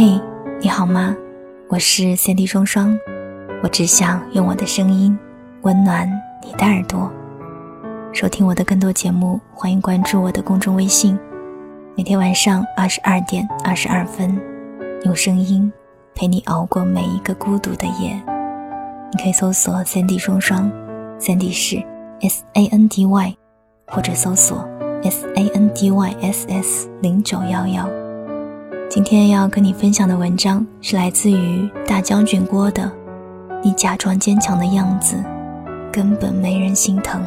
嘿，你好吗？我是三 D 双双，我只想用我的声音温暖你的耳朵。收听我的更多节目，欢迎关注我的公众微信。每天晚上二十二点二十二分，用声音陪你熬过每一个孤独的夜。你可以搜索三 D 双双，三 D 是 S A N D Y，或者搜索 S A N D Y S S 零九幺幺。今天要跟你分享的文章是来自于大将军郭的《你假装坚强的样子，根本没人心疼》。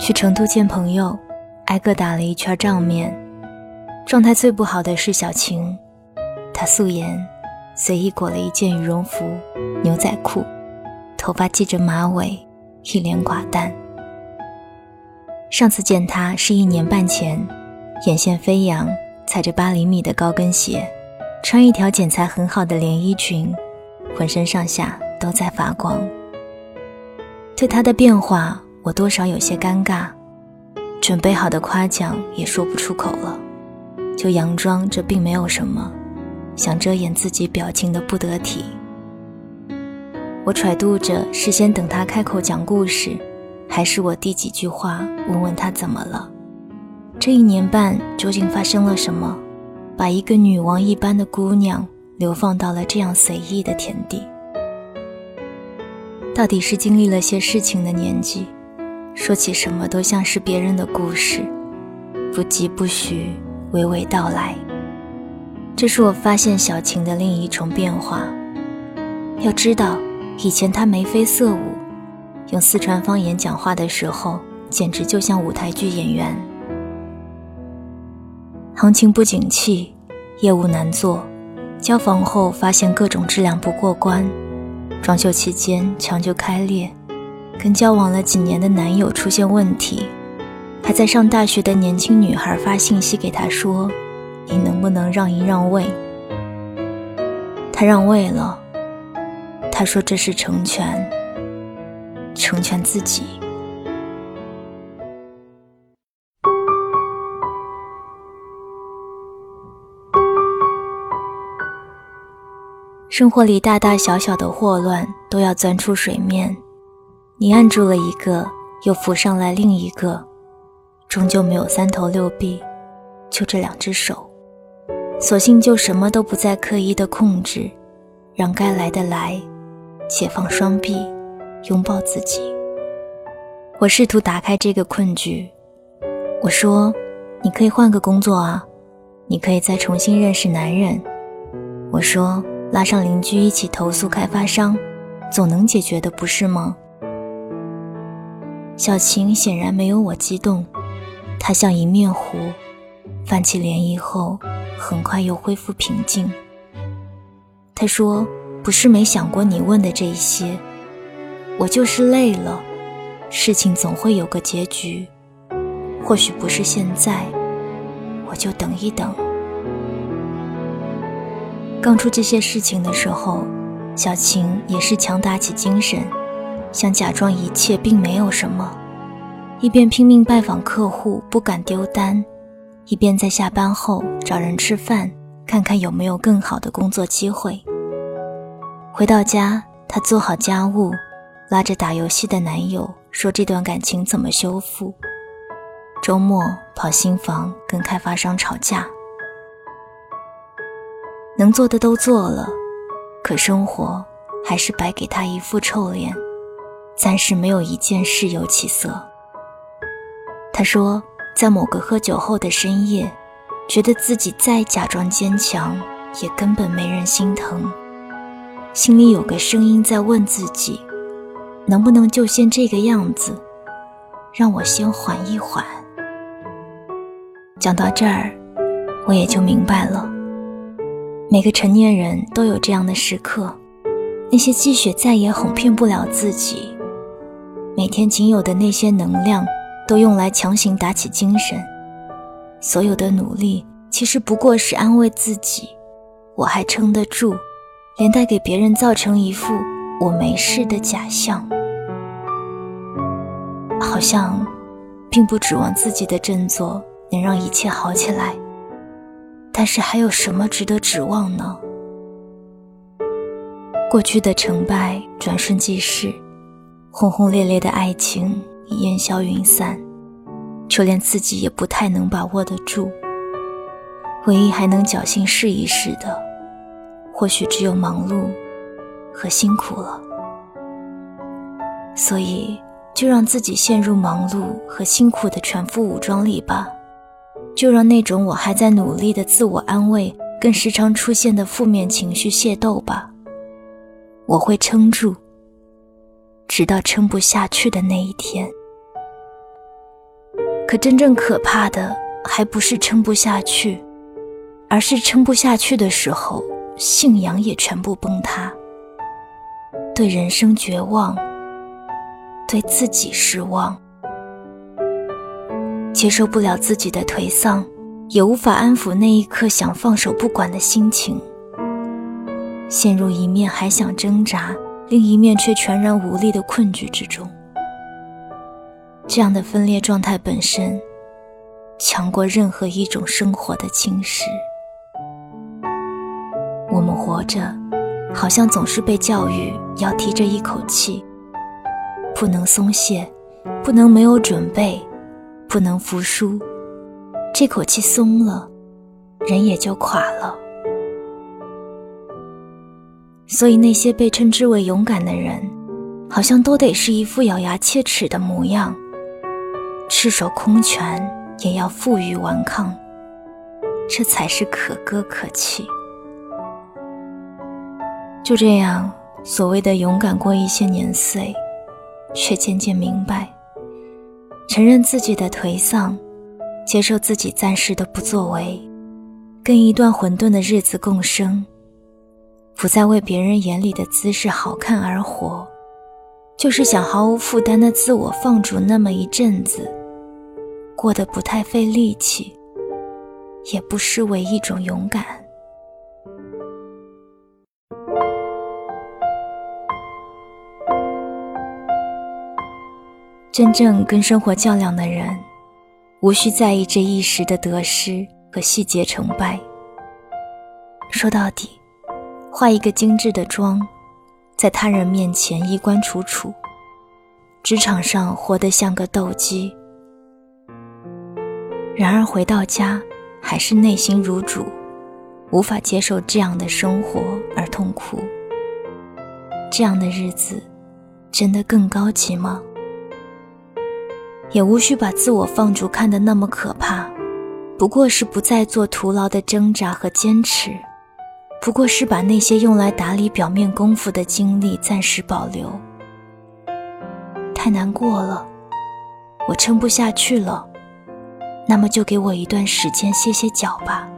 去成都见朋友，挨个打了一圈照面。状态最不好的是小晴，她素颜，随意裹了一件羽绒服、牛仔裤，头发系着马尾，一脸寡淡。上次见他是一年半前，眼线飞扬，踩着八厘米的高跟鞋，穿一条剪裁很好的连衣裙，浑身上下都在发光。对他的变化，我多少有些尴尬，准备好的夸奖也说不出口了，就佯装这并没有什么，想遮掩自己表情的不得体。我揣度着，事先等他开口讲故事。还是我第几句话，问问他怎么了？这一年半究竟发生了什么，把一个女王一般的姑娘流放到了这样随意的田地？到底是经历了些事情的年纪，说起什么都像是别人的故事，不疾不徐，娓娓道来。这是我发现小晴的另一重变化。要知道，以前她眉飞色舞。用四川方言讲话的时候，简直就像舞台剧演员。行情不景气，业务难做，交房后发现各种质量不过关，装修期间墙就开裂，跟交往了几年的男友出现问题，还在上大学的年轻女孩发信息给他说：“你能不能让一让位？”他让位了，他说这是成全。成全自己。生活里大大小小的祸乱都要钻出水面，你按住了一个，又浮上来另一个，终究没有三头六臂，就这两只手，索性就什么都不再刻意的控制，让该来的来，解放双臂。拥抱自己。我试图打开这个困局。我说：“你可以换个工作啊，你可以再重新认识男人。”我说：“拉上邻居一起投诉开发商，总能解决的，不是吗？”小晴显然没有我激动，她像一面湖，泛起涟漪后，很快又恢复平静。她说：“不是没想过你问的这些。”我就是累了，事情总会有个结局，或许不是现在，我就等一等。刚出这些事情的时候，小晴也是强打起精神，想假装一切并没有什么，一边拼命拜访客户，不敢丢单，一边在下班后找人吃饭，看看有没有更好的工作机会。回到家，她做好家务。拉着打游戏的男友说：“这段感情怎么修复？”周末跑新房跟开发商吵架，能做的都做了，可生活还是摆给他一副臭脸，暂时没有一件事有起色。他说，在某个喝酒后的深夜，觉得自己再假装坚强，也根本没人心疼，心里有个声音在问自己。能不能就先这个样子，让我先缓一缓？讲到这儿，我也就明白了。每个成年人都有这样的时刻，那些积雪再也哄骗不了自己，每天仅有的那些能量，都用来强行打起精神。所有的努力，其实不过是安慰自己，我还撑得住，连带给别人造成一副。我没事的假象，好像并不指望自己的振作能让一切好起来。但是还有什么值得指望呢？过去的成败转瞬即逝，轰轰烈烈的爱情已烟消云散，就连自己也不太能把握得住。唯一还能侥幸试一试的，或许只有忙碌和辛苦了。所以，就让自己陷入忙碌和辛苦的全副武装里吧。就让那种我还在努力的自我安慰，跟时常出现的负面情绪械斗吧。我会撑住，直到撑不下去的那一天。可真正可怕的，还不是撑不下去，而是撑不下去的时候，信仰也全部崩塌，对人生绝望，对自己失望。接受不了自己的颓丧，也无法安抚那一刻想放手不管的心情，陷入一面还想挣扎，另一面却全然无力的困局之中。这样的分裂状态本身，强过任何一种生活的侵蚀。我们活着，好像总是被教育要提着一口气，不能松懈，不能没有准备。不能服输，这口气松了，人也就垮了。所以那些被称之为勇敢的人，好像都得是一副咬牙切齿的模样，赤手空拳也要负隅顽抗，这才是可歌可泣。就这样，所谓的勇敢过一些年岁，却渐渐明白。承认自己的颓丧，接受自己暂时的不作为，跟一段混沌的日子共生，不再为别人眼里的姿势好看而活，就是想毫无负担的自我放逐那么一阵子，过得不太费力气，也不失为一种勇敢。真正跟生活较量的人，无需在意这一时的得失和细节成败。说到底，化一个精致的妆，在他人面前衣冠楚楚，职场上活得像个斗鸡。然而回到家，还是内心如主，无法接受这样的生活而痛苦。这样的日子，真的更高级吗？也无需把自我放逐看得那么可怕，不过是不再做徒劳的挣扎和坚持，不过是把那些用来打理表面功夫的精力暂时保留。太难过了，我撑不下去了，那么就给我一段时间歇歇脚吧。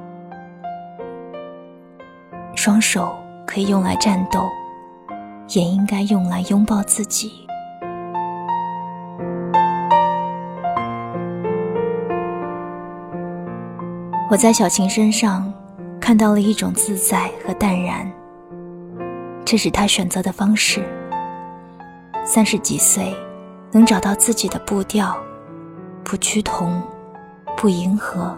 双手可以用来战斗，也应该用来拥抱自己。我在小晴身上看到了一种自在和淡然，这是他选择的方式。三十几岁，能找到自己的步调，不趋同，不迎合，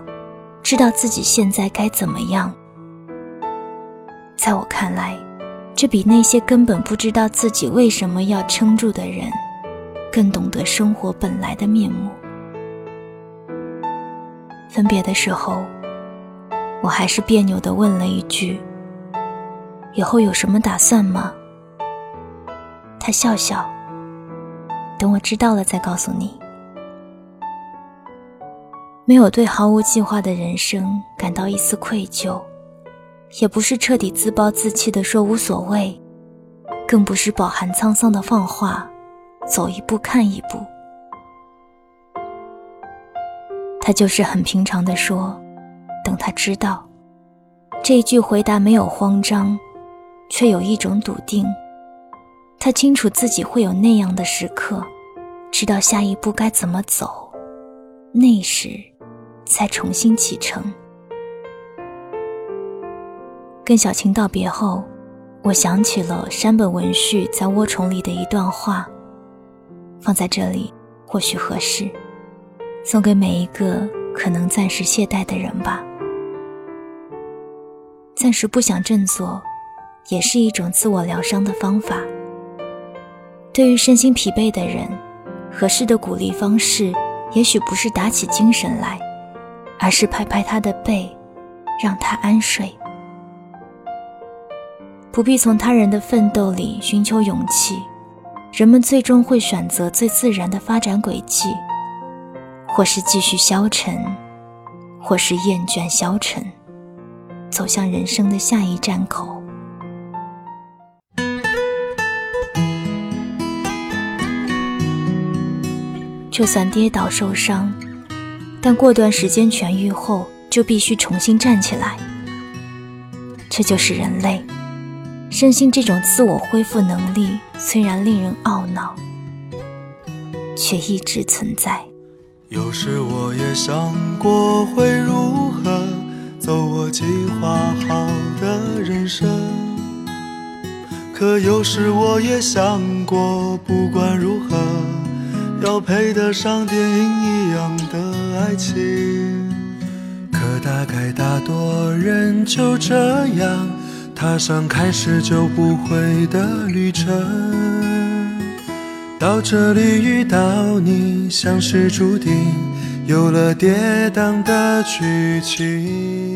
知道自己现在该怎么样。在我看来，这比那些根本不知道自己为什么要撑住的人，更懂得生活本来的面目。分别的时候。我还是别扭地问了一句：“以后有什么打算吗？”他笑笑：“等我知道了再告诉你。”没有对毫无计划的人生感到一丝愧疚，也不是彻底自暴自弃的说无所谓，更不是饱含沧桑的放话，走一步看一步。他就是很平常的说。他知道，这一句回答没有慌张，却有一种笃定。他清楚自己会有那样的时刻，知道下一步该怎么走，那时才重新启程。跟小青道别后，我想起了山本文绪在《涡虫》里的一段话，放在这里或许合适。送给每一个可能暂时懈怠的人吧。暂时不想振作，也是一种自我疗伤的方法。对于身心疲惫的人，合适的鼓励方式，也许不是打起精神来，而是拍拍他的背，让他安睡。不必从他人的奋斗里寻求勇气，人们最终会选择最自然的发展轨迹，或是继续消沉，或是厌倦消沉。走向人生的下一站口。就算跌倒受伤，但过段时间痊愈后，就必须重新站起来。这就是人类身心这种自我恢复能力，虽然令人懊恼，却一直存在。有时我也想过会如何。走我计划好的人生，可有时我也想过，不管如何，要配得上电影一样的爱情。可大概大多人就这样踏上开始就不会的旅程，到这里遇到你，像是注定，有了跌宕的剧情。